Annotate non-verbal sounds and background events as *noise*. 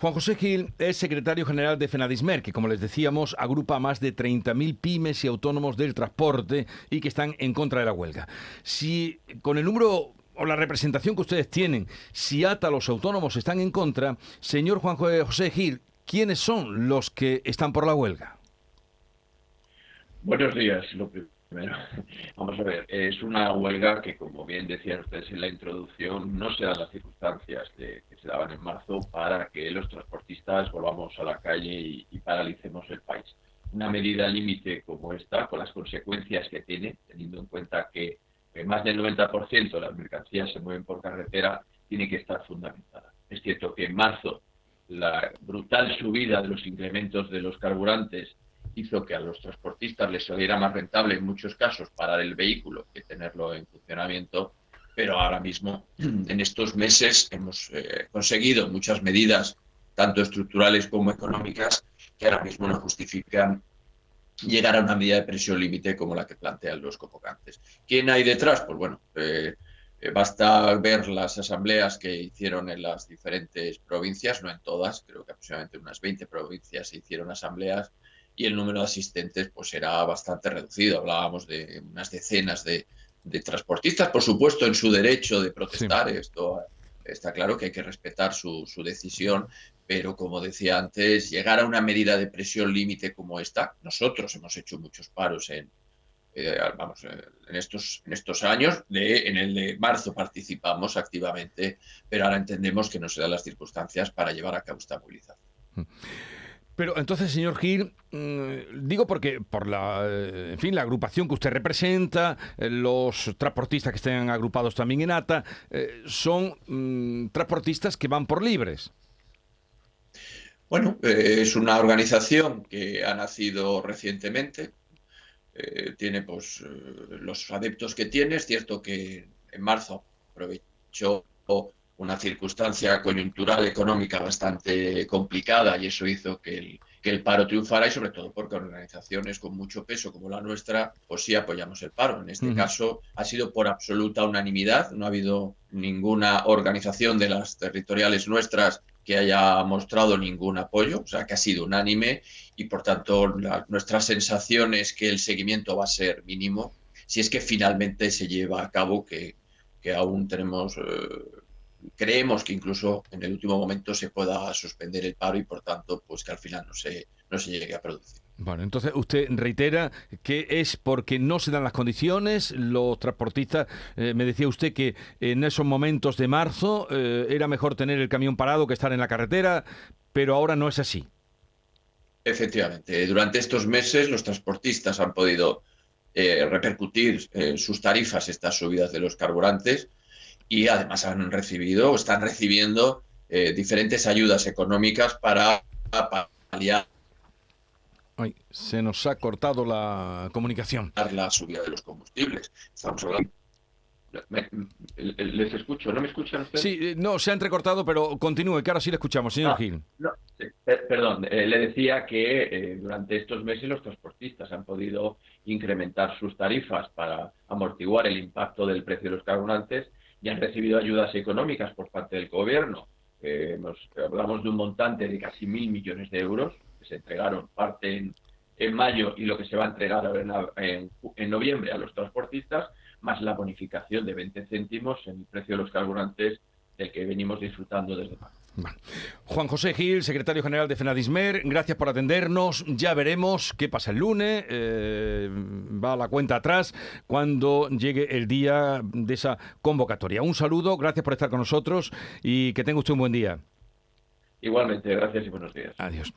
Juan José Gil es secretario general de Fenadismer, que como les decíamos agrupa a más de 30.000 pymes y autónomos del transporte y que están en contra de la huelga. Si con el número o la representación que ustedes tienen, si ATA los autónomos están en contra, señor Juan José Gil, ¿quiénes son los que están por la huelga? Buenos días, López. Bueno, *laughs* vamos a ver, es una huelga que, como bien decían ustedes en la introducción, no se dan las circunstancias que se daban en marzo para que los transportistas volvamos a la calle y, paralicemos el país. Una medida límite como esta, con las consecuencias que tiene, teniendo en cuenta que, más del 90% de las mercancías se mueven por carretera, tiene que estar fundamentada. Es cierto que en marzo la brutal subida de los incrementos de los carburantes hizo que a los transportistas les saliera más rentable en muchos casos parar el vehículo que tenerlo en funcionamiento, pero ahora mismo, *clears throat* en estos meses, hemos eh, conseguido muchas medidas, tanto estructurales como económicas, que ahora mismo no justifican llegar a una medida de presión límite como la que plantean los convocantes. ¿Quién hay detrás? Pues bueno, eh, eh, basta ver las asambleas que hicieron en las diferentes provincias, no en todas, creo que aproximadamente unas 20 provincias se hicieron asambleas y el número de asistentes pues era bastante reducido. Hablábamos de unas decenas de, transportistas, por supuesto, en su derecho de protestar. Esto está claro que hay que respetar su, decisión, pero como decía antes, llegar a una medida de presión límite como esta, nosotros hemos hecho muchos paros en, eh, vamos, en, estos, en estos años, de, en el de marzo participamos activamente, pero ahora entendemos que no se dan las circunstancias para llevar a cabo esta movilización. Mm. Pero entonces, señor Gil, mm, digo porque por la, eh, en fin, la agrupación que usted representa, eh, los transportistas que estén agrupados también en ATA, eh, son mm, transportistas que van por libres. Bueno, es una organización que ha nacido recientemente, tiene pues los adeptos que tiene, es cierto que en marzo aprovechó una circunstancia coyuntural económica bastante complicada y eso hizo que el, que el paro triunfara y sobre todo porque organizaciones con mucho peso como la nuestra, pues sí apoyamos el paro. En este caso ha sido por absoluta unanimidad, no ha habido ninguna organización de las territoriales nuestras que haya mostrado ningún apoyo, o sea que ha sido unánime y por tanto nuestra sensación es que el seguimiento va a ser mínimo si es que finalmente se lleva a cabo que, que aún tenemos... Eh, creemos que incluso en el último momento se pueda suspender el paro y por tanto pues que al final no se, no se llegue a producir. Bueno, entonces usted reitera que es porque no se dan las condiciones, los transportistas, eh, me decía usted que en esos momentos de marzo eh, era mejor tener el camión parado que estar en la carretera, pero ahora no es así. Efectivamente, durante estos meses los transportistas han podido eh, repercutir sus tarifas estas subidas de los carburantes y además han recibido o están recibiendo eh, diferentes ayudas económicas para paliar. Ay, se nos ha cortado la comunicación. La subida de los combustibles. Estamos hablando. les escucho, ¿no me escuchan ustedes? Sí, eh, no, se ha entrecortado, pero continúe, que ahora sí le escuchamos, señor ah, Gil. perdón, eh, le decía que durante estos meses los transportistas han podido incrementar sus tarifas para amortiguar el impacto del precio de los carburantes y han recibido ayudas económicas por parte del gobierno. hablamos de un montante de casi mil millones de euros que se entregaron parte en, en mayo y lo que se va a entregar en, en, noviembre a los transportistas, más la bonificación de 20 céntimos en el precio de los carburantes del que venimos disfrutando desde marzo. Juan José Gil, secretario general de FENADISMER, gracias por atendernos. Ya veremos qué pasa el lunes. Eh, va la cuenta atrás cuando llegue el día de esa convocatoria. Un saludo, gracias por estar con nosotros y que tenga usted un buen día. Igualmente, gracias y buenos días. Adiós.